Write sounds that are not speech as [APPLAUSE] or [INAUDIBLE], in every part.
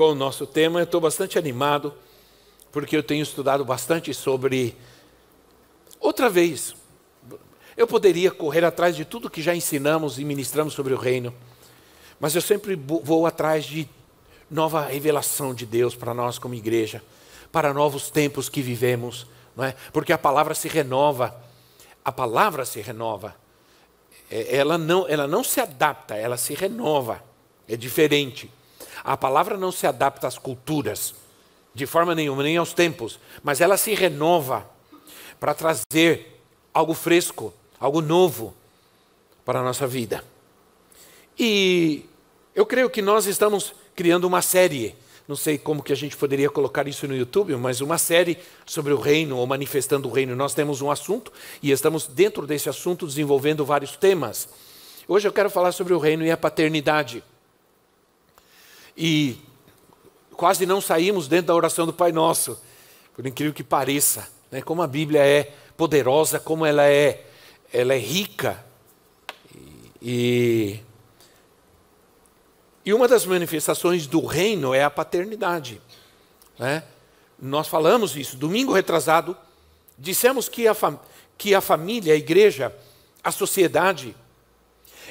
com o nosso tema. Eu estou bastante animado, porque eu tenho estudado bastante sobre. Outra vez, eu poderia correr atrás de tudo que já ensinamos e ministramos sobre o reino, mas eu sempre vou atrás de nova revelação de Deus para nós como igreja, para novos tempos que vivemos, não é? Porque a palavra se renova, a palavra se renova. É, ela não, ela não se adapta, ela se renova. É diferente. A palavra não se adapta às culturas, de forma nenhuma, nem aos tempos, mas ela se renova para trazer algo fresco, algo novo para a nossa vida. E eu creio que nós estamos criando uma série, não sei como que a gente poderia colocar isso no YouTube, mas uma série sobre o reino ou manifestando o reino. Nós temos um assunto e estamos dentro desse assunto desenvolvendo vários temas. Hoje eu quero falar sobre o reino e a paternidade. E quase não saímos dentro da oração do Pai Nosso, por incrível que pareça, né? como a Bíblia é poderosa, como ela é, ela é rica. E, e uma das manifestações do reino é a paternidade. Né? Nós falamos isso, domingo retrasado, dissemos que a, que a família, a igreja, a sociedade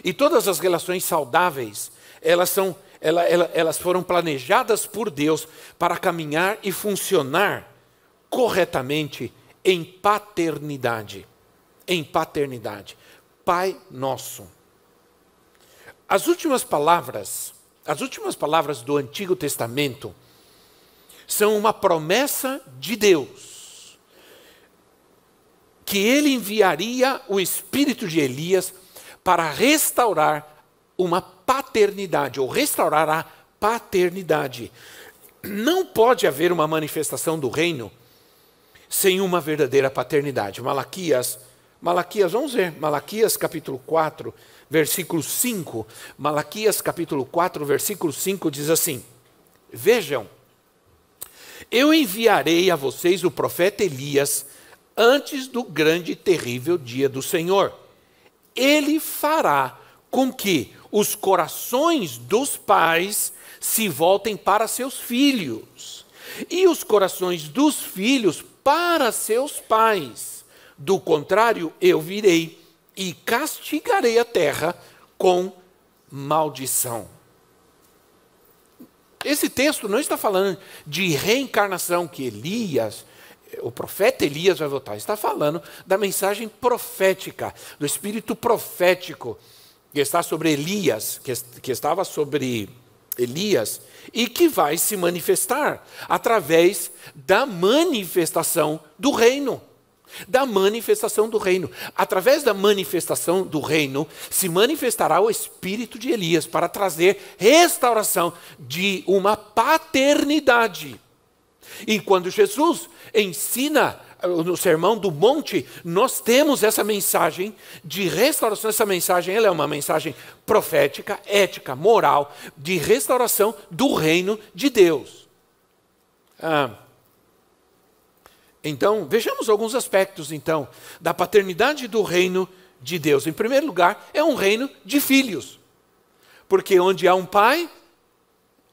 e todas as relações saudáveis, elas são ela, ela, elas foram planejadas por Deus para caminhar e funcionar corretamente em paternidade. Em paternidade. Pai nosso. As últimas palavras, as últimas palavras do Antigo Testamento são uma promessa de Deus que ele enviaria o espírito de Elias para restaurar uma paternidade, ou restaurar a paternidade. Não pode haver uma manifestação do reino sem uma verdadeira paternidade. Malaquias, Malaquias, vamos ver, Malaquias capítulo 4, versículo 5. Malaquias capítulo 4, versículo 5 diz assim: Vejam, eu enviarei a vocês o profeta Elias antes do grande e terrível dia do Senhor. Ele fará com que os corações dos pais se voltem para seus filhos, e os corações dos filhos para seus pais. Do contrário, eu virei e castigarei a terra com maldição. Esse texto não está falando de reencarnação que Elias, o profeta Elias vai voltar, está falando da mensagem profética, do espírito profético que está sobre Elias, que, que estava sobre Elias, e que vai se manifestar através da manifestação do reino. Da manifestação do reino. Através da manifestação do reino, se manifestará o espírito de Elias para trazer restauração de uma paternidade. E quando Jesus ensina no Sermão do Monte, nós temos essa mensagem de restauração. Essa mensagem ela é uma mensagem profética, ética, moral, de restauração do reino de Deus. Ah, então, vejamos alguns aspectos, então, da paternidade do reino de Deus. Em primeiro lugar, é um reino de filhos. Porque onde há um pai,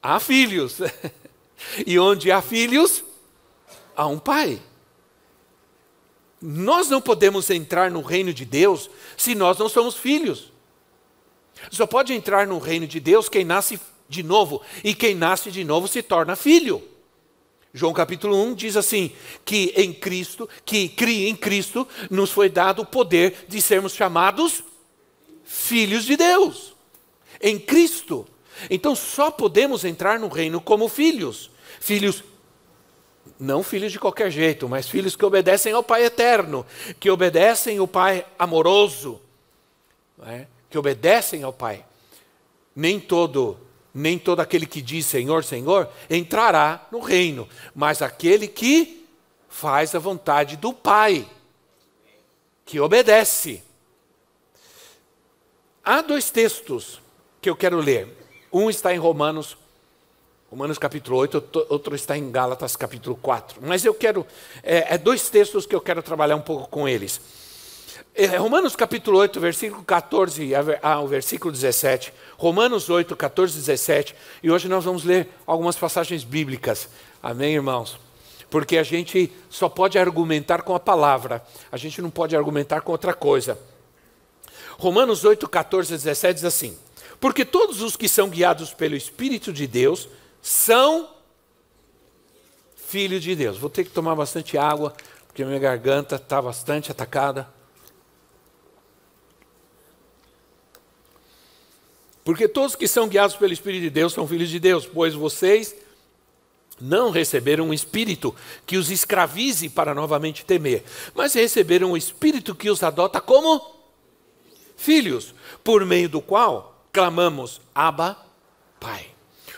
há filhos. [LAUGHS] e onde há filhos, há um pai. Nós não podemos entrar no reino de Deus se nós não somos filhos. Só pode entrar no reino de Deus quem nasce de novo, e quem nasce de novo se torna filho. João capítulo 1 diz assim: que em Cristo, que cria em Cristo, nos foi dado o poder de sermos chamados filhos de Deus. Em Cristo. Então só podemos entrar no reino como filhos. Filhos não filhos de qualquer jeito, mas filhos que obedecem ao Pai eterno, que obedecem ao Pai amoroso, é? que obedecem ao Pai. Nem todo, Nem todo aquele que diz Senhor, Senhor entrará no reino, mas aquele que faz a vontade do Pai, que obedece. Há dois textos que eu quero ler. Um está em Romanos, Romanos capítulo 8, outro está em Gálatas capítulo 4. Mas eu quero, é, é dois textos que eu quero trabalhar um pouco com eles. É, Romanos capítulo 8, versículo 14 ao versículo 17. Romanos 8, 14 e 17. E hoje nós vamos ler algumas passagens bíblicas. Amém, irmãos? Porque a gente só pode argumentar com a palavra, a gente não pode argumentar com outra coisa. Romanos 8, 14 e 17 diz assim: Porque todos os que são guiados pelo Espírito de Deus são filhos de Deus. Vou ter que tomar bastante água, porque minha garganta está bastante atacada. Porque todos que são guiados pelo Espírito de Deus são filhos de Deus, pois vocês não receberam um espírito que os escravize para novamente temer, mas receberam um espírito que os adota como filhos, por meio do qual clamamos: Abba, Pai.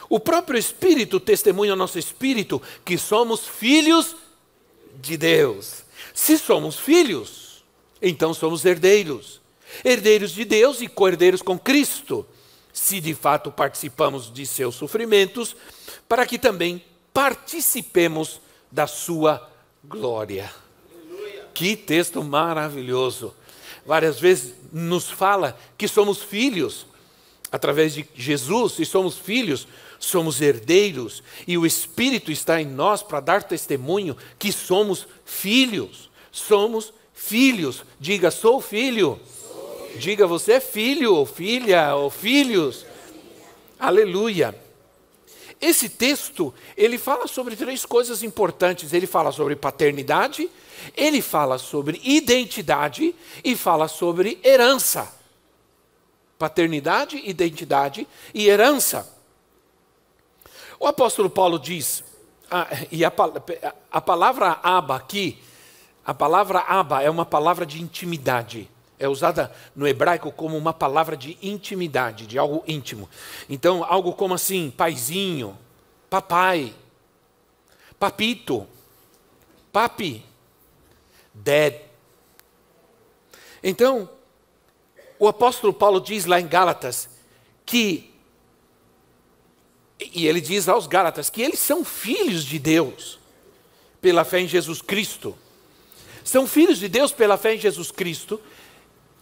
O próprio Espírito testemunha ao nosso espírito que somos filhos de Deus. Se somos filhos, então somos herdeiros. Herdeiros de Deus e co-herdeiros com Cristo. Se de fato participamos de seus sofrimentos, para que também participemos da sua glória. Que texto maravilhoso! várias vezes nos fala que somos filhos através de Jesus, e somos filhos, somos herdeiros, e o Espírito está em nós para dar testemunho que somos filhos. Somos filhos. Diga, sou filho. Diga, você é filho, ou filha, ou filhos. Aleluia. Esse texto, ele fala sobre três coisas importantes. Ele fala sobre paternidade, ele fala sobre identidade e fala sobre herança. Paternidade, identidade e herança. O apóstolo Paulo diz, ah, e a, a palavra aba aqui, a palavra aba é uma palavra de intimidade é usada no hebraico como uma palavra de intimidade, de algo íntimo. Então, algo como assim, paizinho, papai, papito, papi, dad. Então, o apóstolo Paulo diz lá em Gálatas que, e ele diz aos Gálatas que eles são filhos de Deus pela fé em Jesus Cristo. São filhos de Deus pela fé em Jesus Cristo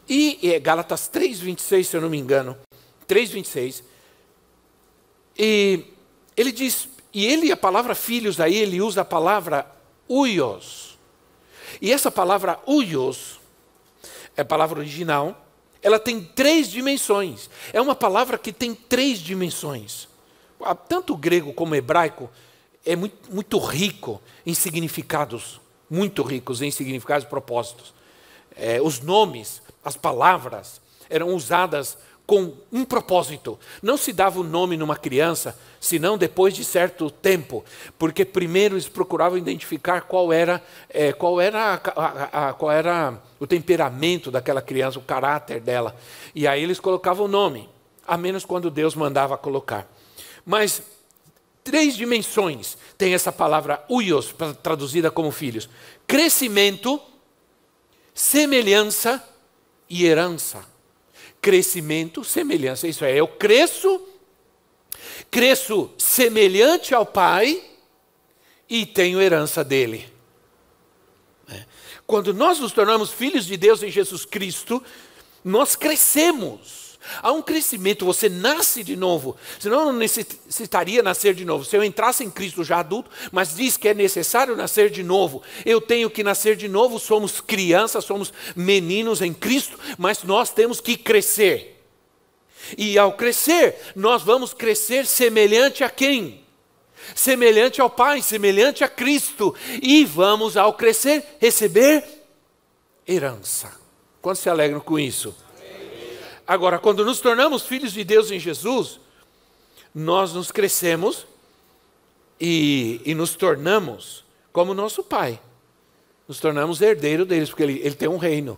e é Gálatas 3,26, se eu não me engano. 3,26. E ele diz, e ele, a palavra filhos aí, ele usa a palavra uios. E essa palavra uios, é a palavra original, ela tem três dimensões. É uma palavra que tem três dimensões. Tanto o grego como o hebraico é muito, muito rico em significados, muito ricos em significados e propósitos. É, os nomes as palavras eram usadas com um propósito. Não se dava o nome numa criança, senão depois de certo tempo, porque primeiro eles procuravam identificar qual era, é, qual era, a, a, a, qual era o temperamento daquela criança, o caráter dela. E aí eles colocavam o nome, a menos quando Deus mandava colocar. Mas três dimensões tem essa palavra uios, traduzida como filhos: crescimento, semelhança e herança. Crescimento, semelhança. Isso é, eu cresço, cresço semelhante ao Pai e tenho herança dele. É. Quando nós nos tornamos filhos de Deus em Jesus Cristo, nós crescemos Há um crescimento, você nasce de novo. Senão não necessitaria nascer de novo. Se eu entrasse em Cristo já adulto, mas diz que é necessário nascer de novo. Eu tenho que nascer de novo, somos crianças, somos meninos em Cristo, mas nós temos que crescer. E ao crescer, nós vamos crescer semelhante a quem? Semelhante ao Pai, semelhante a Cristo. E vamos, ao crescer, receber herança. Quantos se alegram com isso? Agora, quando nos tornamos filhos de Deus em Jesus, nós nos crescemos e, e nos tornamos como nosso Pai. Nos tornamos herdeiro deles, porque ele, ele tem um reino.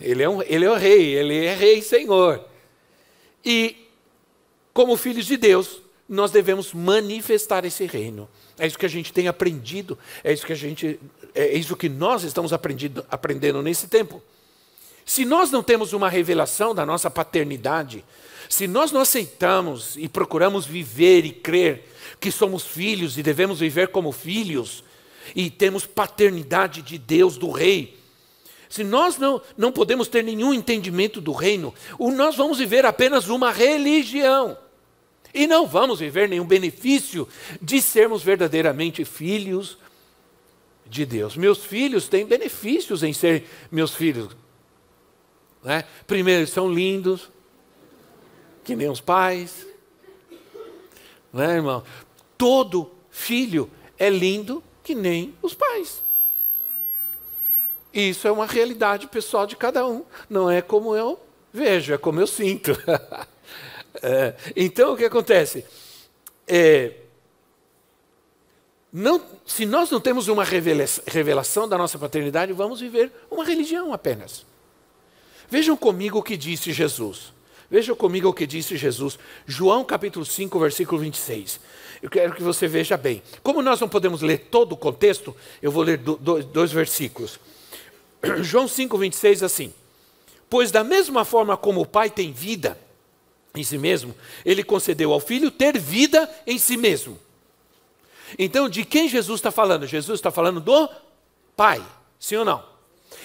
Ele é, um, ele é o rei, ele é rei senhor. E como filhos de Deus, nós devemos manifestar esse reino. É isso que a gente tem aprendido, é isso que a gente, é isso que nós estamos aprendendo nesse tempo. Se nós não temos uma revelação da nossa paternidade, se nós não aceitamos e procuramos viver e crer que somos filhos e devemos viver como filhos, e temos paternidade de Deus, do Rei, se nós não, não podemos ter nenhum entendimento do reino, nós vamos viver apenas uma religião. E não vamos viver nenhum benefício de sermos verdadeiramente filhos de Deus. Meus filhos têm benefícios em ser meus filhos. Né? Primeiro, eles são lindos, que nem os pais. Né, irmão? Todo filho é lindo que nem os pais. Isso é uma realidade pessoal de cada um. Não é como eu vejo, é como eu sinto. [LAUGHS] É, então, o que acontece? É, não, se nós não temos uma revelação da nossa paternidade, vamos viver uma religião apenas. Vejam comigo o que disse Jesus. Vejam comigo o que disse Jesus. João capítulo 5, versículo 26. Eu quero que você veja bem. Como nós não podemos ler todo o contexto, eu vou ler dois, dois versículos. [CLEARS THROAT] João 5, 26 assim. Pois da mesma forma como o Pai tem vida, em si mesmo, ele concedeu ao filho ter vida em si mesmo. Então, de quem Jesus está falando? Jesus está falando do Pai, sim ou não?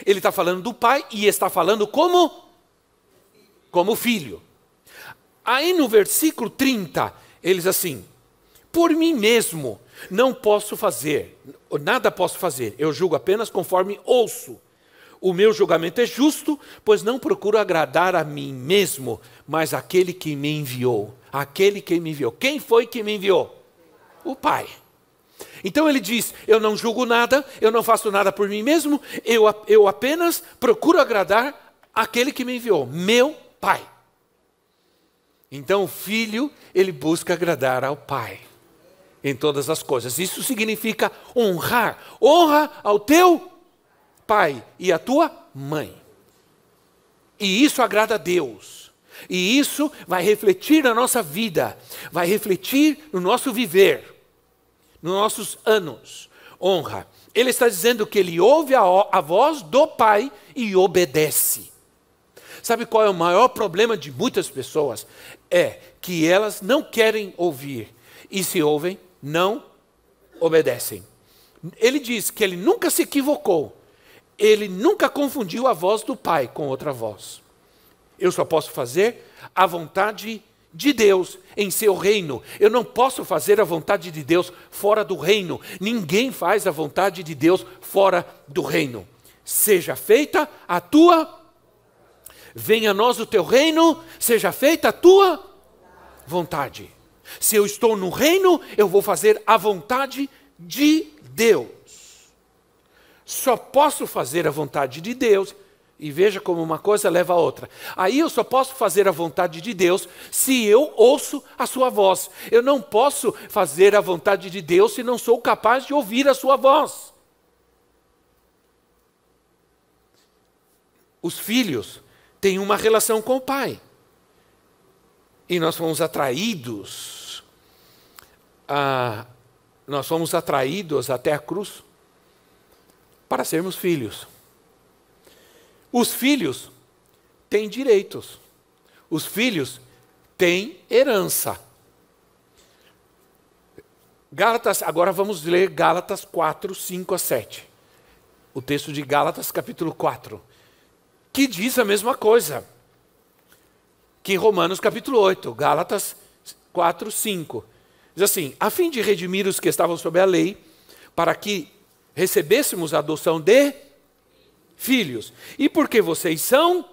Ele está falando do Pai e está falando como? Como filho. Aí no versículo 30, eles assim: Por mim mesmo não posso fazer, nada posso fazer, eu julgo apenas conforme ouço. O meu julgamento é justo, pois não procuro agradar a mim mesmo, mas aquele que me enviou. Aquele que me enviou. Quem foi que me enviou? O Pai. Então ele diz: Eu não julgo nada, eu não faço nada por mim mesmo, eu, eu apenas procuro agradar aquele que me enviou, meu Pai. Então o filho, ele busca agradar ao Pai em todas as coisas. Isso significa honrar. Honra ao teu pai e a tua mãe. E isso agrada a Deus. E isso vai refletir na nossa vida, vai refletir no nosso viver, nos nossos anos. Honra. Ele está dizendo que ele ouve a, a voz do Pai e obedece. Sabe qual é o maior problema de muitas pessoas? É que elas não querem ouvir e se ouvem, não obedecem. Ele diz que ele nunca se equivocou, ele nunca confundiu a voz do Pai com outra voz. Eu só posso fazer a vontade de Deus em seu reino. Eu não posso fazer a vontade de Deus fora do reino. Ninguém faz a vontade de Deus fora do reino. Seja feita a tua Venha a nós o teu reino, seja feita a tua vontade. Se eu estou no reino, eu vou fazer a vontade de Deus. Só posso fazer a vontade de Deus, e veja como uma coisa leva a outra. Aí eu só posso fazer a vontade de Deus se eu ouço a sua voz. Eu não posso fazer a vontade de Deus se não sou capaz de ouvir a sua voz. Os filhos têm uma relação com o pai. E nós fomos atraídos, a, nós fomos atraídos até a cruz para sermos filhos. Os filhos têm direitos. Os filhos têm herança. Gálatas, agora vamos ler Gálatas 4, 5 a 7. O texto de Gálatas, capítulo 4, que diz a mesma coisa que Romanos, capítulo 8, Gálatas 4, 5. Diz assim: a fim de redimir os que estavam sob a lei, para que recebêssemos a adoção de filhos. E porque vocês são?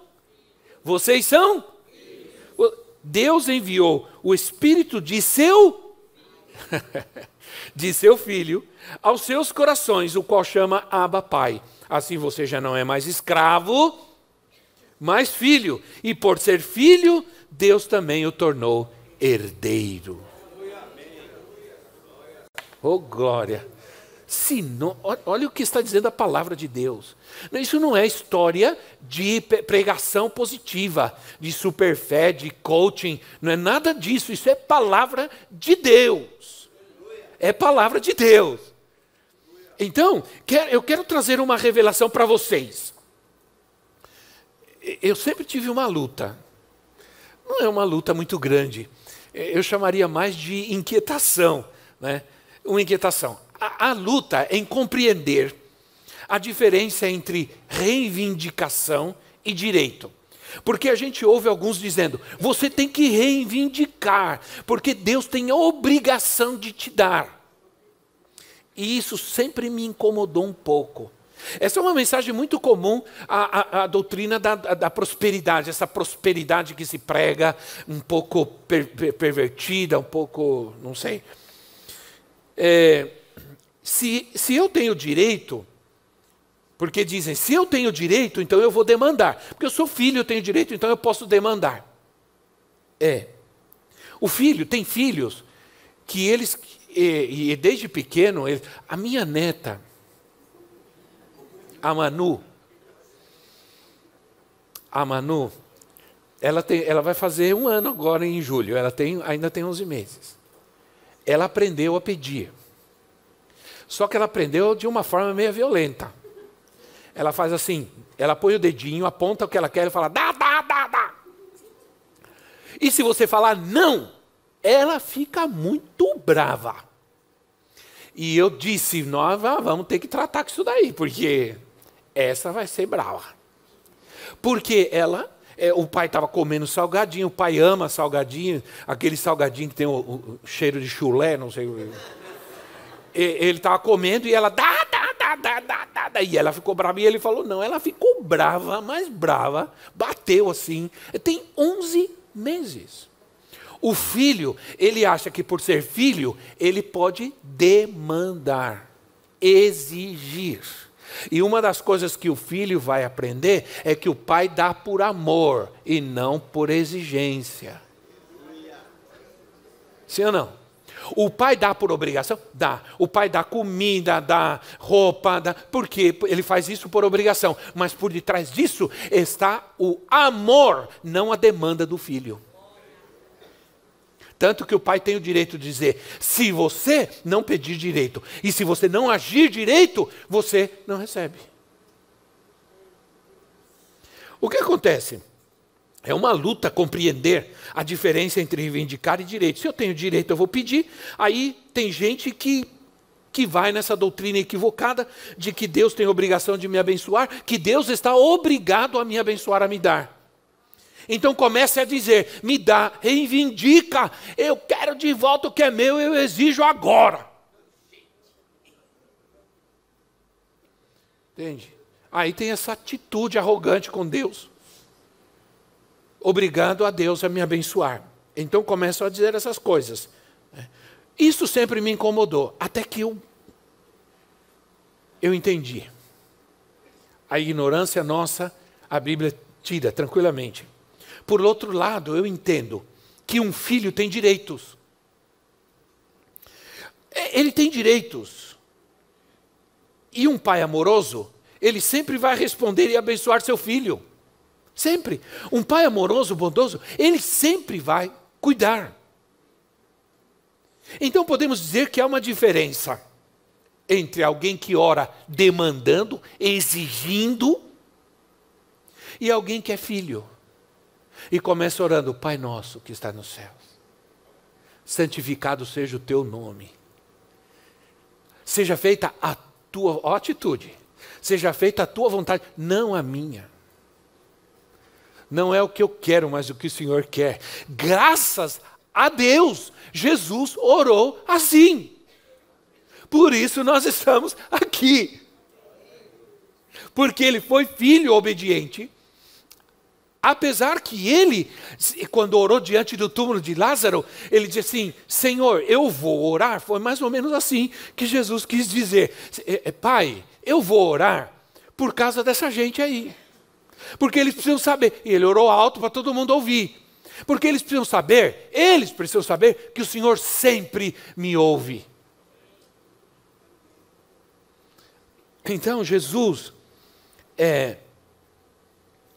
Vocês são? Deus enviou o Espírito de seu [LAUGHS] de seu filho aos seus corações, o qual chama Abba Pai. Assim você já não é mais escravo, mas filho. E por ser filho, Deus também o tornou herdeiro. Oh glória! Se não, olha o que está dizendo a palavra de Deus. Isso não é história de pregação positiva, de superfé, de coaching. Não é nada disso. Isso é palavra de Deus. É palavra de Deus. Então, eu quero trazer uma revelação para vocês. Eu sempre tive uma luta. Não é uma luta muito grande. Eu chamaria mais de inquietação. Né? Uma inquietação a, luta em compreender a diferença entre reivindicação e direito. Porque a gente ouve alguns dizendo: você tem que reivindicar, porque Deus tem a obrigação de te dar. E isso sempre me incomodou um pouco. Essa é uma mensagem muito comum à, à, à doutrina da, da, prosperidade, essa prosperidade que se prega, um pouco per, per, pervertida, um pouco, não sei. É, se, se eu tenho direito, porque dizem, se eu tenho direito, então eu vou demandar. Porque eu sou filho, eu tenho direito, então eu posso demandar. É. O filho, tem filhos que eles, e, e desde pequeno, eles, a minha neta, a Manu, a Manu, ela, tem, ela vai fazer um ano agora em julho, ela tem, ainda tem 11 meses. Ela aprendeu a pedir. Só que ela aprendeu de uma forma meio violenta. Ela faz assim, ela põe o dedinho, aponta o que ela quer e fala, dá, dá, dá, dá. E se você falar não, ela fica muito brava. E eu disse, nós vamos ter que tratar com isso daí, porque essa vai ser brava. Porque ela, é, o pai estava comendo salgadinho, o pai ama salgadinho, aquele salgadinho que tem o, o cheiro de chulé, não sei ele estava comendo e ela dá, dá, dá, dá, dá, dá, dá. E ela ficou brava e ele falou: não, ela ficou brava, mais brava, bateu assim. Tem 11 meses. O filho, ele acha que por ser filho, ele pode demandar, exigir. E uma das coisas que o filho vai aprender é que o pai dá por amor e não por exigência. Sim ou não? O pai dá por obrigação? Dá. O pai dá comida, dá roupa, dá. Porque ele faz isso por obrigação. Mas por detrás disso está o amor, não a demanda do filho. Tanto que o pai tem o direito de dizer: se você não pedir direito e se você não agir direito, você não recebe. O que acontece? É uma luta compreender a diferença entre reivindicar e direito. Se eu tenho direito, eu vou pedir. Aí tem gente que, que vai nessa doutrina equivocada de que Deus tem obrigação de me abençoar, que Deus está obrigado a me abençoar, a me dar. Então comece a dizer: me dá, reivindica, eu quero de volta o que é meu, eu exijo agora. Entende? Aí tem essa atitude arrogante com Deus obrigando a Deus a me abençoar. Então começo a dizer essas coisas. Isso sempre me incomodou, até que eu, eu entendi. A ignorância nossa, a Bíblia tira tranquilamente. Por outro lado, eu entendo que um filho tem direitos. Ele tem direitos. E um pai amoroso, ele sempre vai responder e abençoar seu filho. Sempre. Um pai amoroso, bondoso, ele sempre vai cuidar. Então podemos dizer que há uma diferença entre alguém que ora demandando, exigindo, e alguém que é filho e começa orando: Pai nosso que está nos céus, santificado seja o teu nome, seja feita a tua atitude, seja feita a tua vontade, não a minha. Não é o que eu quero, mas o que o Senhor quer. Graças a Deus, Jesus orou assim. Por isso nós estamos aqui. Porque ele foi filho obediente. Apesar que ele, quando orou diante do túmulo de Lázaro, ele disse assim: Senhor, eu vou orar. Foi mais ou menos assim que Jesus quis dizer: é, é, Pai, eu vou orar por causa dessa gente aí. Porque eles precisam saber. E ele orou alto para todo mundo ouvir. Porque eles precisam saber, eles precisam saber que o Senhor sempre me ouve. Então, Jesus, é,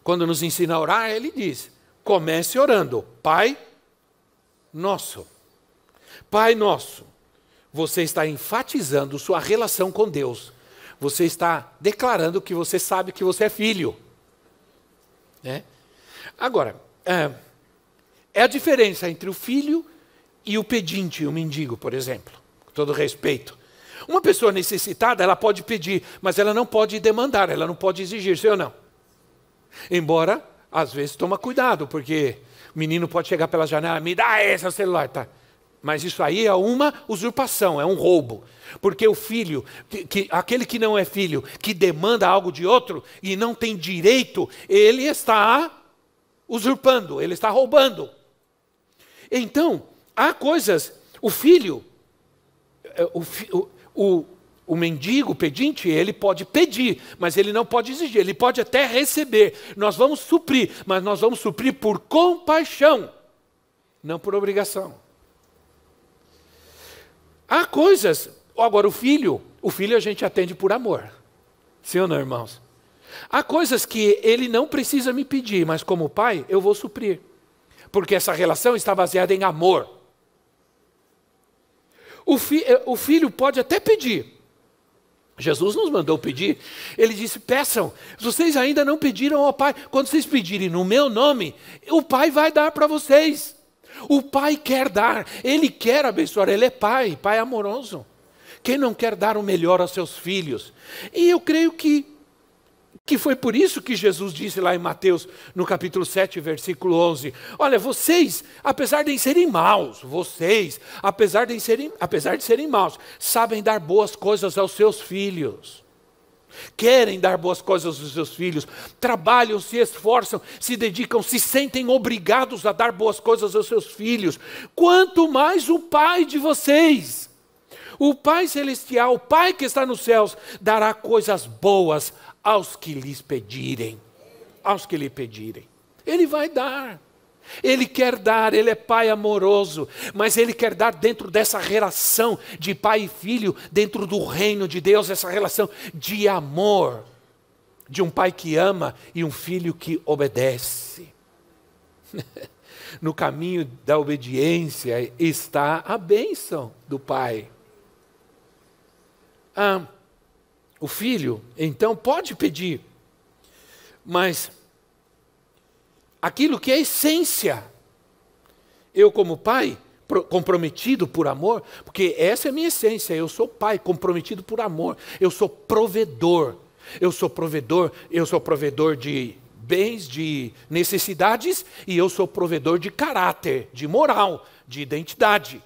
quando nos ensina a orar, ele diz: comece orando, Pai Nosso. Pai Nosso, você está enfatizando sua relação com Deus. Você está declarando que você sabe que você é filho. Né? Agora, é, é a diferença entre o filho e o pedinte, o mendigo, por exemplo. Com todo respeito. Uma pessoa necessitada, ela pode pedir, mas ela não pode demandar, ela não pode exigir, sim ou não? Embora, às vezes, toma cuidado, porque o menino pode chegar pela janela, me dá esse celular, tá? Mas isso aí é uma usurpação, é um roubo. Porque o filho, que, que, aquele que não é filho, que demanda algo de outro e não tem direito, ele está usurpando, ele está roubando. Então, há coisas, o filho, é, o, o, o, o mendigo, o pedinte, ele pode pedir, mas ele não pode exigir, ele pode até receber. Nós vamos suprir, mas nós vamos suprir por compaixão, não por obrigação. Há coisas, agora o filho, o filho a gente atende por amor. Sim ou não, irmãos? Há coisas que ele não precisa me pedir, mas como pai, eu vou suprir. Porque essa relação está baseada em amor. O, fi, eh, o filho pode até pedir. Jesus nos mandou pedir. Ele disse: peçam. Vocês ainda não pediram ao Pai. Quando vocês pedirem no meu nome, o Pai vai dar para vocês. O Pai quer dar, Ele quer abençoar, Ele é Pai, Pai amoroso. Quem não quer dar o melhor aos seus filhos? E eu creio que que foi por isso que Jesus disse lá em Mateus, no capítulo 7, versículo 11: Olha, vocês, apesar de serem maus, vocês, apesar de serem, apesar de serem maus, sabem dar boas coisas aos seus filhos. Querem dar boas coisas aos seus filhos, trabalham, se esforçam, se dedicam, se sentem obrigados a dar boas coisas aos seus filhos. Quanto mais o Pai de vocês, o Pai Celestial, o Pai que está nos céus, dará coisas boas aos que lhes pedirem. Aos que lhe pedirem. Ele vai dar. Ele quer dar, ele é pai amoroso, mas ele quer dar dentro dessa relação de pai e filho, dentro do reino de Deus, essa relação de amor, de um pai que ama e um filho que obedece. [LAUGHS] no caminho da obediência está a bênção do pai. Ah, o filho, então, pode pedir, mas aquilo que é essência, eu, como pai, comprometido por amor, porque essa é a minha essência, eu sou pai, comprometido por amor, eu sou provedor, eu sou provedor, eu sou provedor de bens, de necessidades, e eu sou provedor de caráter, de moral, de identidade.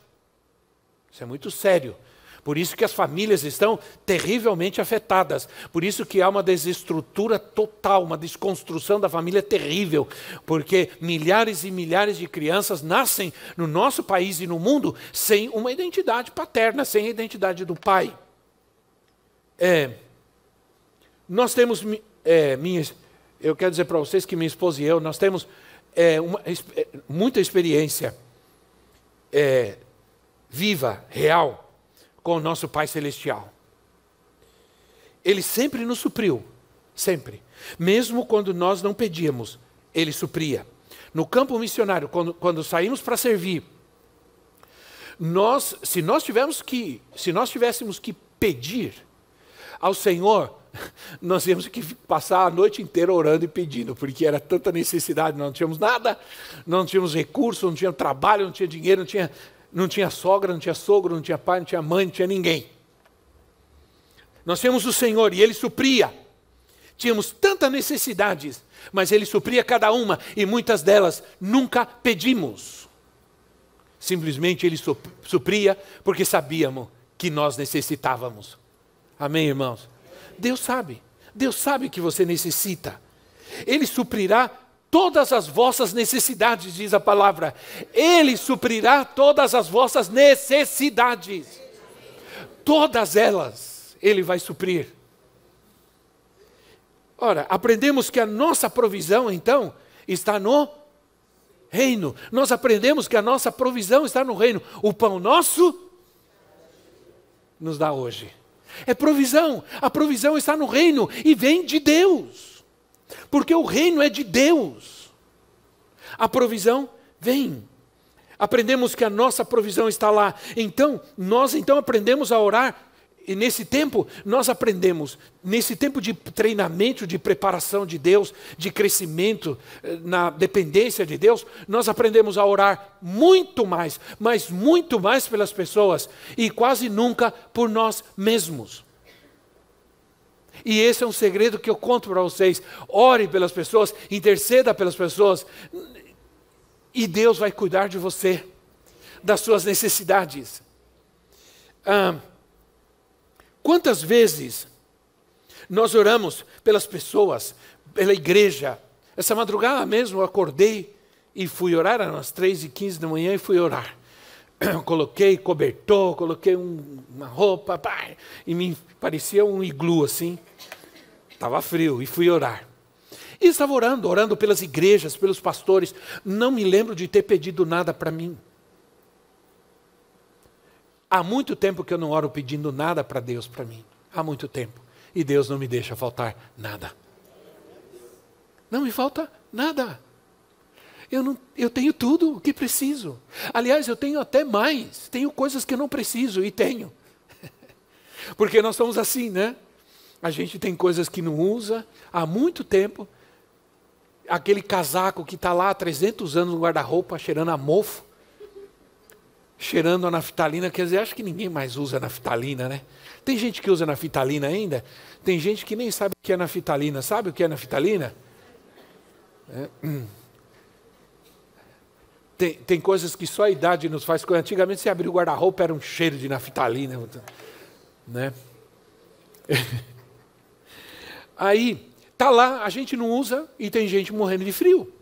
Isso é muito sério. Por isso que as famílias estão terrivelmente afetadas. Por isso que há uma desestrutura total, uma desconstrução da família terrível. Porque milhares e milhares de crianças nascem no nosso país e no mundo sem uma identidade paterna, sem a identidade do pai. É, nós temos, é, minha, eu quero dizer para vocês que minha esposa e eu, nós temos é, uma, é, muita experiência é, viva, real, com o nosso Pai Celestial. Ele sempre nos supriu, sempre. Mesmo quando nós não pedíamos, Ele supria. No campo missionário, quando, quando saímos para servir, nós, se nós tivéssemos que, se nós tivéssemos que pedir ao Senhor, [LAUGHS] nós tínhamos que passar a noite inteira orando e pedindo, porque era tanta necessidade, não tínhamos nada, não tínhamos recurso, não tínhamos trabalho, não tinha dinheiro, não tinha não tinha sogra, não tinha sogro, não tinha pai, não tinha mãe, não tinha ninguém. Nós tínhamos o Senhor e Ele supria. Tínhamos tantas necessidades, mas Ele supria cada uma e muitas delas nunca pedimos. Simplesmente Ele supria porque sabíamos que nós necessitávamos. Amém, irmãos? Deus sabe. Deus sabe que você necessita. Ele suprirá todas as vossas necessidades, diz a palavra. Ele suprirá todas as vossas necessidades. Todas elas, Ele vai suprir. Ora, aprendemos que a nossa provisão, então, está no reino. Nós aprendemos que a nossa provisão está no reino. O pão nosso nos dá hoje. É provisão. A provisão está no reino e vem de Deus. Porque o reino é de Deus. A provisão vem. Aprendemos que a nossa provisão está lá. Então, nós então aprendemos a orar e nesse tempo, nós aprendemos, nesse tempo de treinamento, de preparação de Deus, de crescimento eh, na dependência de Deus, nós aprendemos a orar muito mais, mas muito mais pelas pessoas e quase nunca por nós mesmos. E esse é um segredo que eu conto para vocês. Ore pelas pessoas, interceda pelas pessoas, e Deus vai cuidar de você, das suas necessidades. Ah, Quantas vezes nós oramos pelas pessoas, pela igreja? Essa madrugada mesmo eu acordei e fui orar, eram as três e quinze da manhã e fui orar. [CLEARS THROAT] coloquei cobertor, coloquei um, uma roupa, pá, e me parecia um iglu assim. Estava frio e fui orar. E estava orando, orando pelas igrejas, pelos pastores. Não me lembro de ter pedido nada para mim. Há muito tempo que eu não oro pedindo nada para Deus para mim. Há muito tempo. E Deus não me deixa faltar nada. Não me falta nada. Eu, não, eu tenho tudo o que preciso. Aliás, eu tenho até mais. Tenho coisas que eu não preciso e tenho. [LAUGHS] Porque nós somos assim, né? A gente tem coisas que não usa há muito tempo. Aquele casaco que está lá há 300 anos no guarda-roupa, cheirando a mofo cheirando a naftalina, quer dizer, acho que ninguém mais usa naftalina, né? Tem gente que usa naftalina ainda, tem gente que nem sabe o que é naftalina. Sabe o que é naftalina? É, hum. Tem, tem coisas que só a idade nos faz. Antigamente, você abriu o guarda-roupa, era um cheiro de naftalina. Né? [LAUGHS] Aí, tá lá, a gente não usa e tem gente morrendo de frio.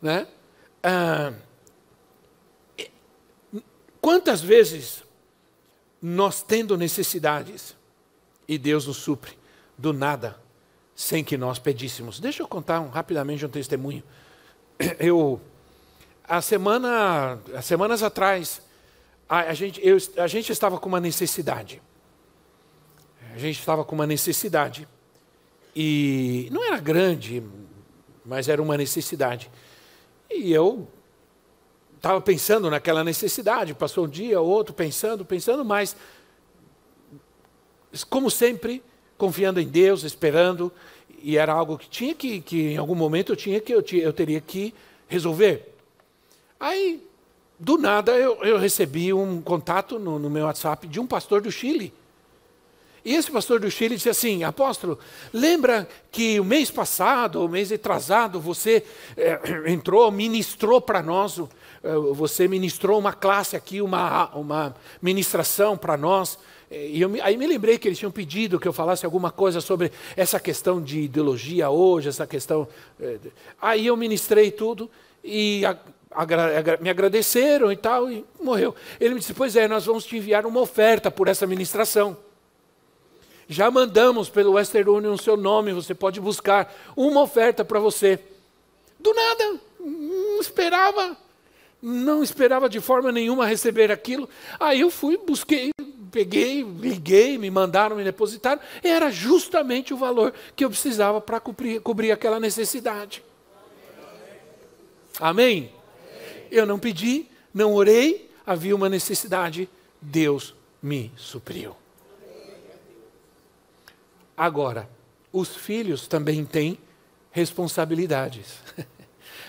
Né? Ah, Quantas vezes nós tendo necessidades e Deus nos supre do nada, sem que nós pedíssemos? Deixa eu contar um, rapidamente um testemunho. [CLEARS THROAT] Eu, a semana, as semanas atrás, a, a, gente, eu, a gente estava com uma necessidade. A gente estava com uma necessidade. E não era grande, mas era uma necessidade. E eu estava pensando naquela necessidade, passou um dia, outro, pensando, pensando, mas, como sempre, confiando em Deus, esperando, e era algo que tinha que, que em algum momento eu tinha que, eu, eu teria que resolver. Aí, do nada, eu, eu recebi um contato no, no meu WhatsApp de um pastor do Chile. E esse pastor do Chile disse assim: Apóstolo, lembra que o mês passado, o mês retrasado, você é, [CLEARS THROAT] entrou, ministrou para nós eh, você ministrou uma classe aqui, uma, uma ministração para nós. Eh, e eu, aí me lembrei que eles tinham pedido que eu falasse alguma coisa sobre essa questão de ideologia hoje, essa questão. Aí eu ministrei tudo e a, me agradeceram e tal, e morreu. Ele me disse: Pois é, nós vamos te enviar uma oferta por essa ministração. Já mandamos pelo Western Union o seu nome, você pode buscar uma oferta para você. Do nada, não esperava não esperava de forma nenhuma receber aquilo. Aí eu fui, busquei, peguei, liguei, me mandaram, me depositaram. Era justamente o valor que eu precisava para cobrir, cobrir aquela necessidade. Amém? Eu não pedi, não orei, havia uma necessidade, Deus me supriu. Agora, os filhos também têm responsabilidades. [LAUGHS]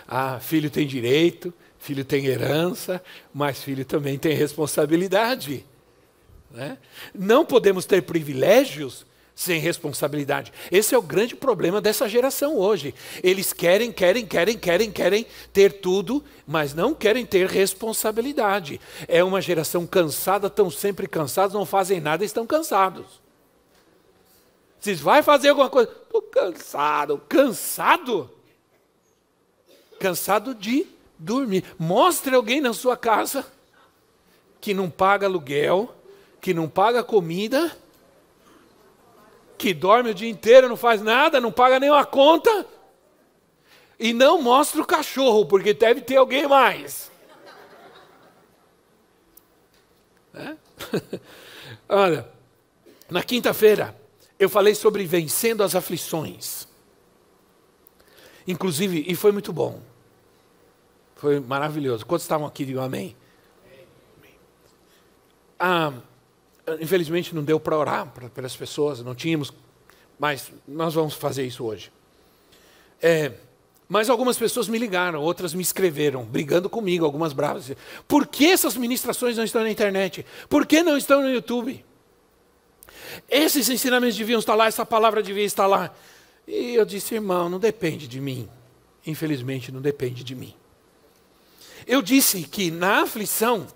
ah, filho tem direito, Filho tem herança, mas filho também tem responsabilidade. Né? Não podemos ter privilégios sem responsabilidade. Esse é o grande problema dessa geração hoje. Eles querem, querem, querem, querem, querem ter tudo, mas não querem ter responsabilidade. É uma geração cansada, estão sempre cansados, não fazem nada, estão cansados. Vocês vai fazer alguma coisa? Estou cansado. Cansado? Cansado de dormir. Mostre alguém na sua casa que não paga aluguel, que não paga comida, que dorme o dia inteiro, não faz nada, não paga nenhuma conta. E não mostre o cachorro, porque deve ter alguém mais. É? [LAUGHS] Olha, Na quinta-feira, eu falei sobre vencendo as aflições. Inclusive, e foi muito bom. Foi maravilhoso. Quantos estavam aqui? Digam amém. Ah, infelizmente não deu para orar pelas pessoas, não tínhamos, mas nós vamos fazer isso hoje. É, mas algumas pessoas me ligaram, outras me escreveram, brigando comigo, algumas bravas. Por que essas ministrações não estão na internet? Por que não estão no YouTube? Esses ensinamentos deviam estar lá, essa palavra devia estar lá. E eu disse, irmão, não depende de mim. Infelizmente, não depende de mim. Eu disse que na aflição,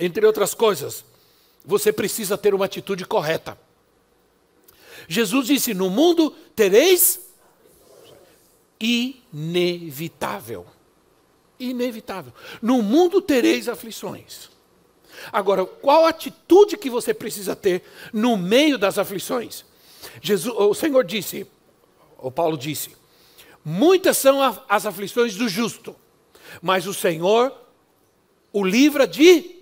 entre outras coisas, você precisa ter uma atitude correta. Jesus disse: No mundo tereis inevitável. Inevitável. No mundo tereis aflições. Agora, qual atitude que você precisa ter no meio das aflições? Jesus, o Senhor disse, o Paulo disse: Muitas são as aflições do justo, mas o Senhor o livra de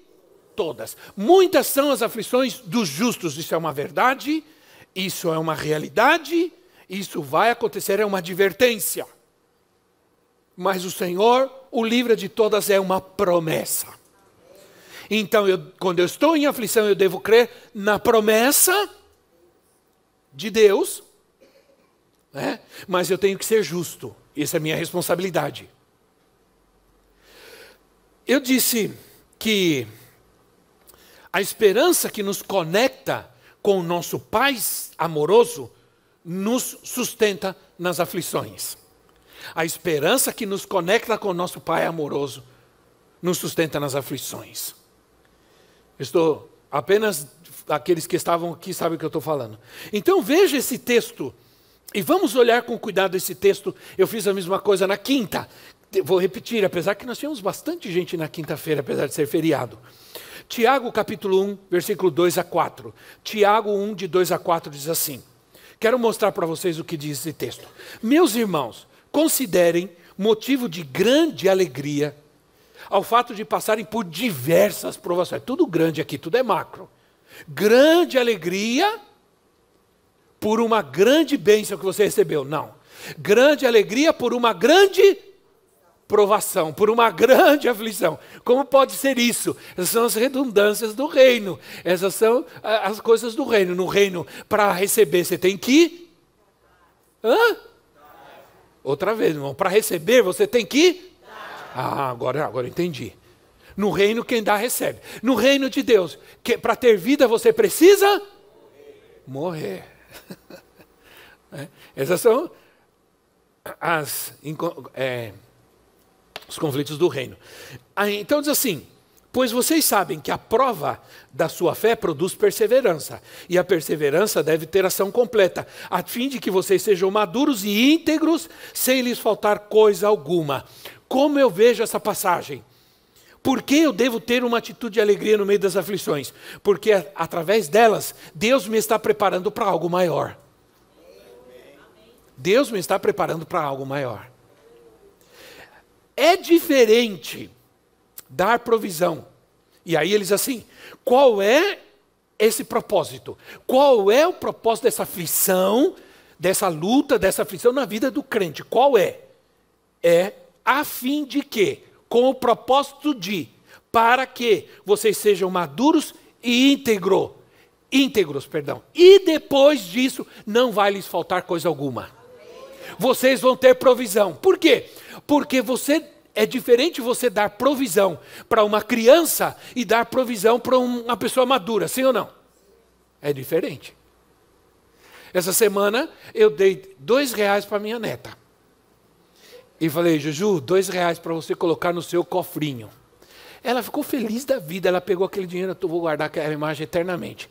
todas. Muitas são as aflições dos justos, isso é uma verdade isso é uma realidade, isso vai acontecer, é uma advertência. Mas o Senhor o livra de todas é uma promessa. Então, eu, quando eu estou em aflição, eu devo crer na promessa de Deus, né? mas eu tenho que ser justo, essa é minha responsabilidade. Eu disse que a esperança que nos conecta com o nosso Pai amoroso nos sustenta nas aflições. A esperança que nos conecta com o nosso Pai amoroso nos sustenta nas aflições. Estou apenas aqueles que estavam aqui sabem o que eu estou falando. Então veja esse texto e vamos olhar com cuidado esse texto. Eu fiz a mesma coisa na quinta. Vou repetir, apesar que nós tínhamos bastante gente na quinta-feira, apesar de ser feriado. Tiago capítulo 1, versículo 2 a 4. Tiago 1, de 2 a 4 diz assim: Quero mostrar para vocês o que diz esse texto. Meus irmãos, considerem motivo de grande alegria ao fato de passarem por diversas provações. Tudo grande aqui, tudo é macro. Grande alegria por uma grande bênção que você recebeu. Não. Grande alegria por uma grande provação, por uma grande aflição. Como pode ser isso? Essas são as redundâncias do reino. Essas são as coisas do reino. No reino, para receber, você tem que. Hã? Outra vez, irmão. Para receber, você tem que. Ah, agora, agora entendi. No reino, quem dá, recebe. No reino de Deus, para ter vida, você precisa morrer. [LAUGHS] é, essas são as. É, os conflitos do reino. Então diz assim: Pois vocês sabem que a prova da sua fé produz perseverança, e a perseverança deve ter ação completa, a fim de que vocês sejam maduros e íntegros, sem lhes faltar coisa alguma. Como eu vejo essa passagem? Por que eu devo ter uma atitude de alegria no meio das aflições? Porque através delas, Deus me está preparando para algo maior. Deus me está preparando para algo maior. É diferente dar provisão. E aí eles assim, qual é esse propósito? Qual é o propósito dessa aflição, dessa luta, dessa aflição na vida do crente? Qual é? É a fim de que, com o propósito de, para que vocês sejam maduros e íntegros, íntegros, perdão. E depois disso não vai lhes faltar coisa alguma. Vocês vão ter provisão. Por quê? Porque você é diferente você dar provisão para uma criança e dar provisão para uma pessoa madura, sim ou não? É diferente. Essa semana eu dei dois reais para minha neta. E falei, Juju, dois reais para você colocar no seu cofrinho. Ela ficou feliz da vida, ela pegou aquele dinheiro, eu vou guardar aquela imagem eternamente.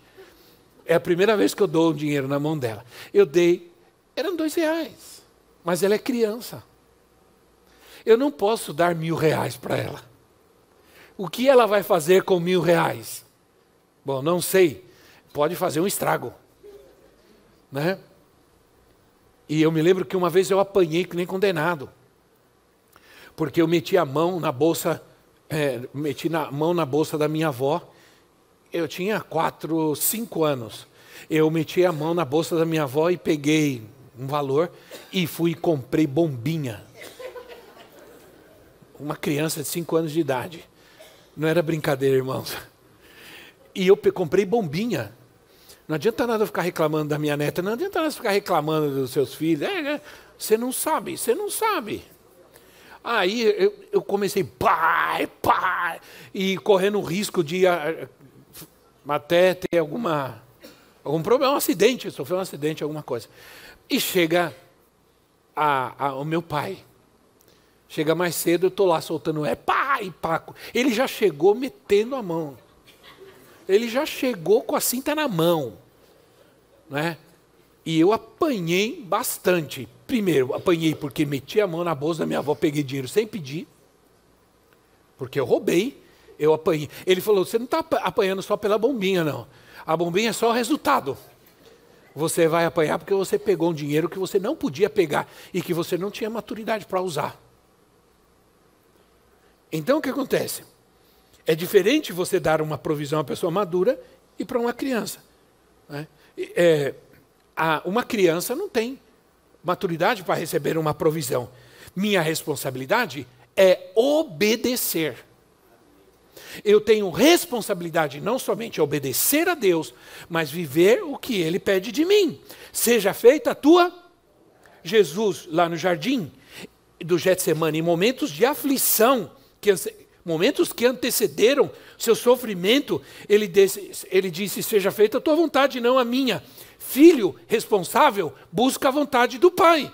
É a primeira vez que eu dou um dinheiro na mão dela. Eu dei, eram dois reais, mas ela é criança. Eu não posso dar mil reais para ela. O que ela vai fazer com mil reais? Bom, não sei. Pode fazer um estrago. Né? E eu me lembro que uma vez eu apanhei que nem condenado. Porque eu meti a mão na bolsa é, meti na mão na bolsa da minha avó. Eu tinha quatro, cinco anos. Eu meti a mão na bolsa da minha avó e peguei um valor e fui e comprei bombinha. Uma criança de cinco anos de idade. Não era brincadeira, irmãos. E eu comprei bombinha. Não adianta nada ficar reclamando da minha neta, não adianta nada ficar reclamando dos seus filhos. É, é, você não sabe, você não sabe. Aí eu, eu, comecei, pai, pai, e correndo o risco de ah, até ter alguma, algum problema, um acidente, sofreu um acidente, alguma coisa. E chega a, a, o meu pai. Chega mais cedo, eu estou lá soltando, é pai, Paco. Ele já chegou metendo a mão. Ele já chegou com a cinta na mão. Né? E eu apanhei bastante. Primeiro, apanhei porque meti a mão na bolsa da minha avó, peguei dinheiro sem pedir, porque eu roubei, eu apanhei. Ele falou: você não está apanhando só pela bombinha, não. A bombinha é só o resultado. Você vai apanhar porque você pegou um dinheiro que você não podia pegar e que você não tinha maturidade para usar. Então o que acontece? É diferente você dar uma provisão à pessoa madura e para uma criança. Né? É, a, uma criança não tem maturidade para receber uma provisão. Minha responsabilidade é obedecer. Eu tenho responsabilidade não somente obedecer a Deus, mas viver o que Ele pede de mim. Seja feita a tua. Jesus, lá no jardim do Getsemane, em momentos de aflição, que, momentos que antecederam seu sofrimento, ele disse, ele disse: Seja feita a tua vontade, não a minha. Filho responsável busca a vontade do pai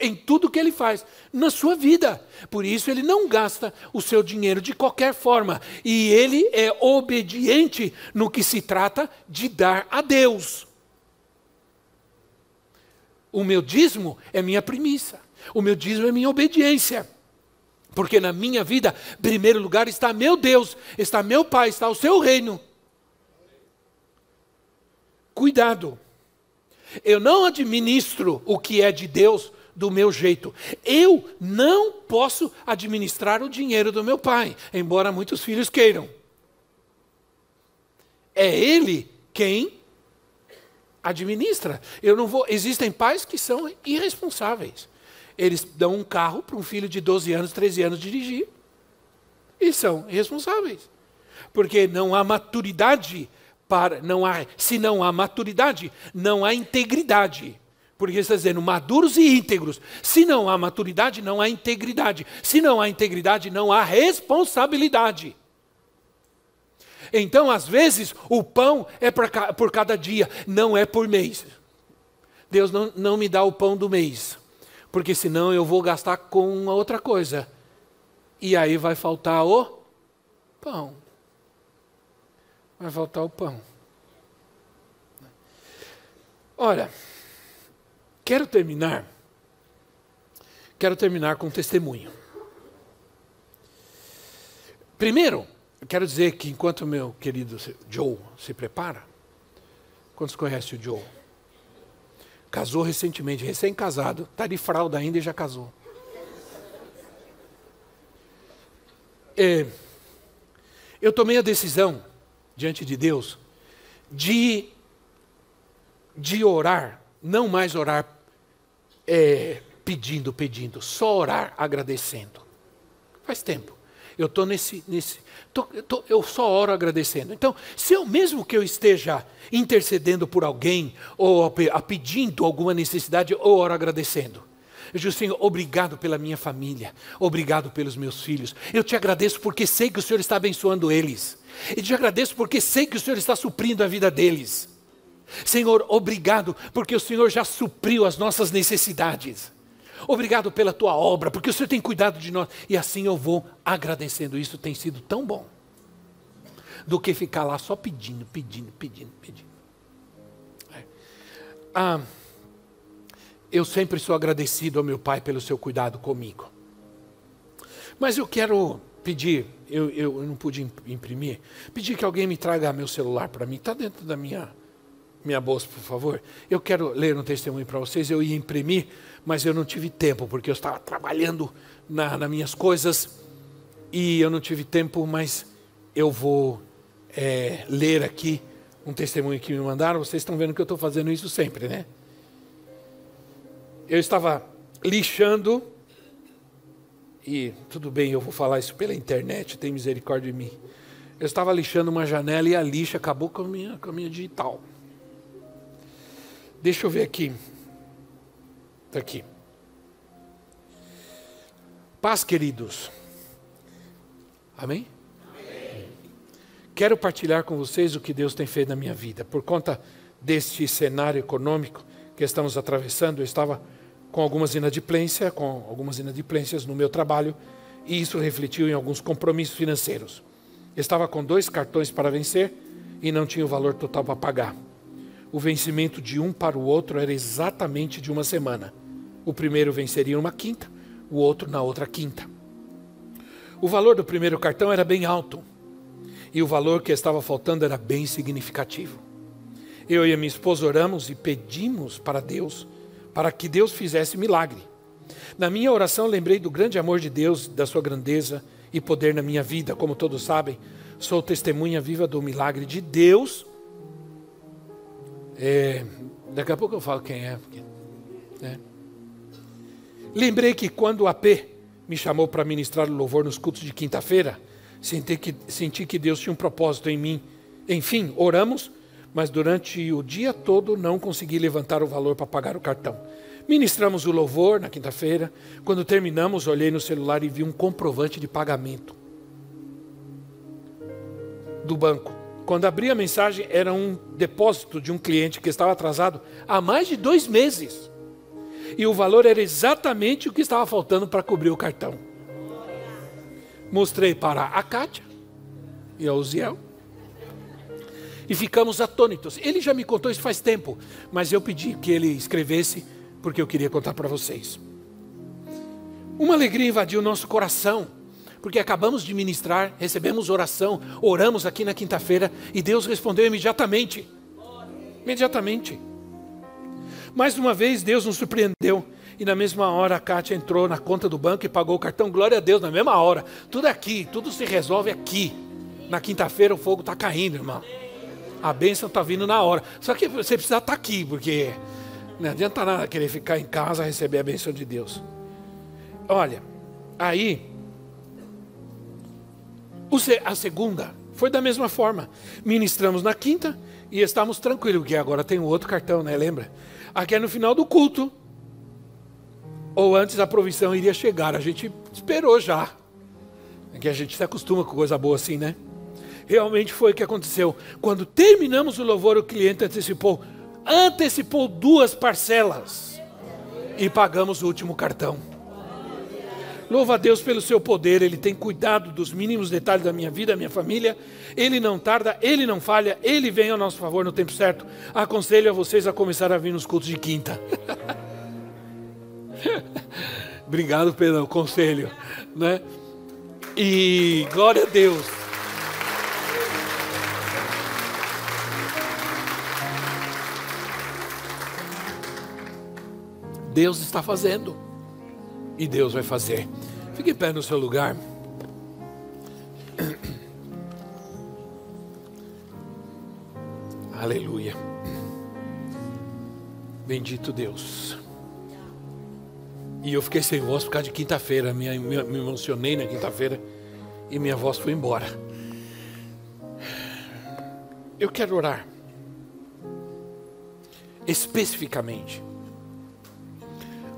em tudo que ele faz na sua vida. Por isso ele não gasta o seu dinheiro de qualquer forma e ele é obediente no que se trata de dar a Deus. O meu dízimo é minha premissa. O meu dízimo é minha obediência. Porque na minha vida, em primeiro lugar está meu Deus, está meu Pai, está o seu reino. Cuidado. Eu não administro o que é de Deus do meu jeito. Eu não posso administrar o dinheiro do meu pai, embora muitos filhos queiram. É ele quem administra. Eu não vou, existem pais que são irresponsáveis. Eles dão um carro para um filho de 12 anos, 13 anos dirigir. E são irresponsáveis. Porque não há maturidade para não há, se não há maturidade, não há integridade. Porque está dizendo maduros e íntegros. Se não há maturidade, não há integridade. Se não há integridade, não há responsabilidade. Então, às vezes, o pão é por cada dia, não é por mês. Deus não, não me dá o pão do mês, porque senão eu vou gastar com uma outra coisa. E aí vai faltar o pão vai faltar o pão. Olha, quero terminar. Quero terminar com um testemunho. Primeiro, quero dizer que enquanto meu querido Joe se prepara, quantos conhecem o Joe? Casou recentemente, recém-casado, está de fralda ainda e já casou. É, eu tomei a decisão diante de Deus de, de orar, não mais orar é, pedindo, pedindo, só orar agradecendo. Faz tempo. Eu estou nesse. nesse tô, tô, eu só oro agradecendo. Então, se eu mesmo que eu esteja intercedendo por alguém, ou a, a pedindo alguma necessidade, eu oro agradecendo. Eu digo, Senhor, obrigado pela minha família, obrigado pelos meus filhos. Eu te agradeço porque sei que o Senhor está abençoando eles. E te agradeço porque sei que o Senhor está suprindo a vida deles. Senhor, obrigado porque o Senhor já supriu as nossas necessidades. Obrigado pela tua obra, porque o Senhor tem cuidado de nós. E assim eu vou agradecendo. Isso tem sido tão bom. Do que ficar lá só pedindo, pedindo, pedindo, pedindo. É. Ah, eu sempre sou agradecido ao meu pai pelo seu cuidado comigo. Mas eu quero pedir, eu, eu não pude imprimir, pedir que alguém me traga meu celular para mim. Está dentro da minha, minha bolsa, por favor. Eu quero ler um testemunho para vocês. Eu ia imprimir, mas eu não tive tempo, porque eu estava trabalhando na, nas minhas coisas. E eu não tive tempo, mas eu vou é, ler aqui um testemunho que me mandaram. Vocês estão vendo que eu estou fazendo isso sempre, né? Eu estava lixando, e tudo bem, eu vou falar isso pela internet, tem misericórdia de mim. Eu estava lixando uma janela e a lixa acabou com a minha, com a minha digital. Deixa eu ver aqui. Está aqui. Paz, queridos. Amém? Amém? Quero partilhar com vocês o que Deus tem feito na minha vida. Por conta deste cenário econômico que estamos atravessando, eu estava com algumas inadimplências, com algumas inadimplências no meu trabalho, e isso refletiu em alguns compromissos financeiros. estava com dois cartões para vencer e não tinha o valor total para pagar. O vencimento de um para o outro era exatamente de uma semana. O primeiro venceria uma quinta, o outro na outra quinta. O valor do primeiro cartão era bem alto e o valor que estava faltando era bem significativo. Eu e a minha esposa oramos e pedimos para Deus, para que Deus fizesse milagre. Na minha oração lembrei do grande amor de Deus, da sua grandeza e poder na minha vida. Como todos sabem, sou testemunha viva do milagre de Deus. É, daqui a pouco eu falo quem é. Porque, né? Lembrei que quando o AP me chamou para ministrar o louvor nos cultos de quinta-feira, senti que, senti que Deus tinha um propósito em mim. Enfim, oramos, mas durante o dia todo não consegui levantar o valor para pagar o cartão. Ministramos o louvor na quinta-feira. Quando terminamos, olhei no celular e vi um comprovante de pagamento do banco. Quando abri a mensagem, era um depósito de um cliente que estava atrasado há mais de dois meses e o valor era exatamente o que estava faltando para cobrir o cartão. Mostrei para a Kátia e ao Ziel. E ficamos atônitos. Ele já me contou isso faz tempo, mas eu pedi que ele escrevesse porque eu queria contar para vocês. Uma alegria invadiu nosso coração, porque acabamos de ministrar, recebemos oração, oramos aqui na quinta-feira e Deus respondeu imediatamente. Imediatamente. Mais uma vez, Deus nos surpreendeu. E na mesma hora a Kátia entrou na conta do banco e pagou o cartão. Glória a Deus, na mesma hora. Tudo aqui, tudo se resolve aqui. Na quinta-feira o fogo está caindo, irmão. A bênção está vindo na hora. Só que você precisa estar tá aqui, porque não adianta nada querer ficar em casa receber a bênção de Deus. Olha, aí, a segunda foi da mesma forma. Ministramos na quinta e estávamos tranquilos, porque agora tem um outro cartão, né? Lembra? Aqui é no final do culto. Ou antes a provisão iria chegar. A gente esperou já. É que a gente se acostuma com coisa boa assim, né? Realmente foi o que aconteceu. Quando terminamos o louvor, o cliente antecipou, antecipou duas parcelas. E pagamos o último cartão. Louva a Deus pelo seu poder, Ele tem cuidado dos mínimos detalhes da minha vida, da minha família. Ele não tarda, Ele não falha, Ele vem ao nosso favor no tempo certo. Aconselho a vocês a começar a vir nos cultos de quinta. [LAUGHS] Obrigado pelo conselho, né? E glória a Deus. Deus está fazendo e Deus vai fazer. Fique em pé no seu lugar. [CLEARS THROAT] Aleluia. Bendito Deus. E eu fiquei sem voz por causa de quinta-feira. Me, me, me emocionei na quinta-feira e minha voz foi embora. Eu quero orar. Especificamente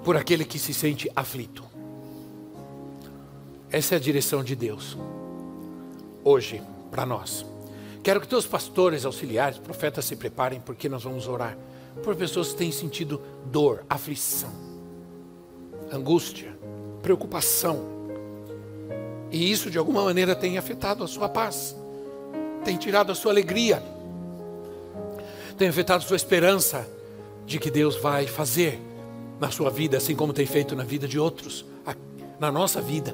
por aquele que se sente aflito. Essa é a direção de Deus, hoje, para nós. Quero que os pastores, auxiliares, profetas se preparem, porque nós vamos orar por pessoas que têm sentido dor, aflição, angústia, preocupação. E isso de alguma maneira tem afetado a sua paz, tem tirado a sua alegria, tem afetado a sua esperança de que Deus vai fazer na sua vida, assim como tem feito na vida de outros, na nossa vida,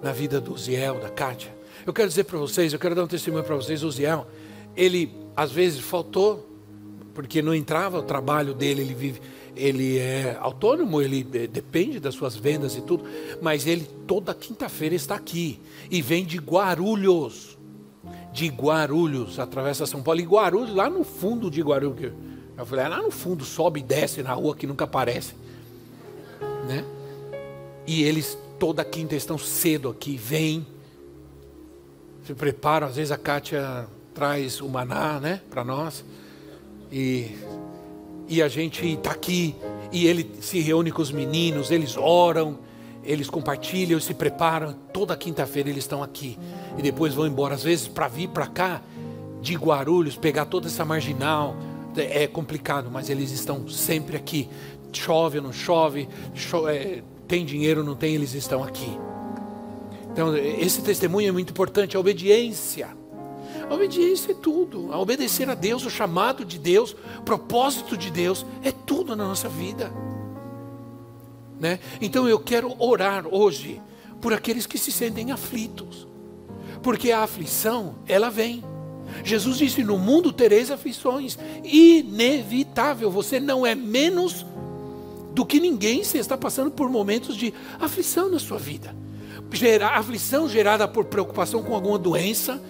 na vida do Ziel, da Kátia. Eu quero dizer para vocês, eu quero dar um testemunho para vocês, o Ziel, ele às vezes faltou porque não entrava o trabalho dele, ele vive, ele é autônomo, ele depende das suas vendas e tudo, mas ele toda quinta-feira está aqui e vem de Guarulhos. De Guarulhos, atravessa São Paulo e Guarulhos, lá no fundo de Guarulhos. Eu falei, é lá no fundo, sobe e desce na rua que nunca aparece. Né? E eles toda quinta estão cedo aqui, vêm, se preparam, às vezes a Kátia traz o maná, né, para nós. E e a gente está aqui e ele se reúne com os meninos, eles oram, eles compartilham, se preparam. Toda quinta-feira eles estão aqui e depois vão embora. Às vezes para vir para cá de Guarulhos, pegar toda essa marginal é complicado, mas eles estão sempre aqui. Chove ou não chove, é, tem dinheiro ou não tem, eles estão aqui. Então esse testemunho é muito importante, a obediência. A obediência é tudo. A obedecer a Deus, o chamado de Deus, o propósito de Deus, é tudo na nossa vida. Né? Então eu quero orar hoje por aqueles que se sentem aflitos. Porque a aflição, ela vem. Jesus disse: No mundo tereis aflições. Inevitável. Você não é menos do que ninguém se está passando por momentos de aflição na sua vida. Gera, aflição gerada por preocupação com alguma doença,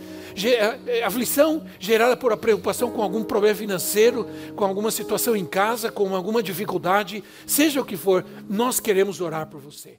é, é, aflição gerada por preocupação com algum problema financeiro, com alguma situação em casa, com alguma dificuldade, seja o que for, nós queremos orar por você.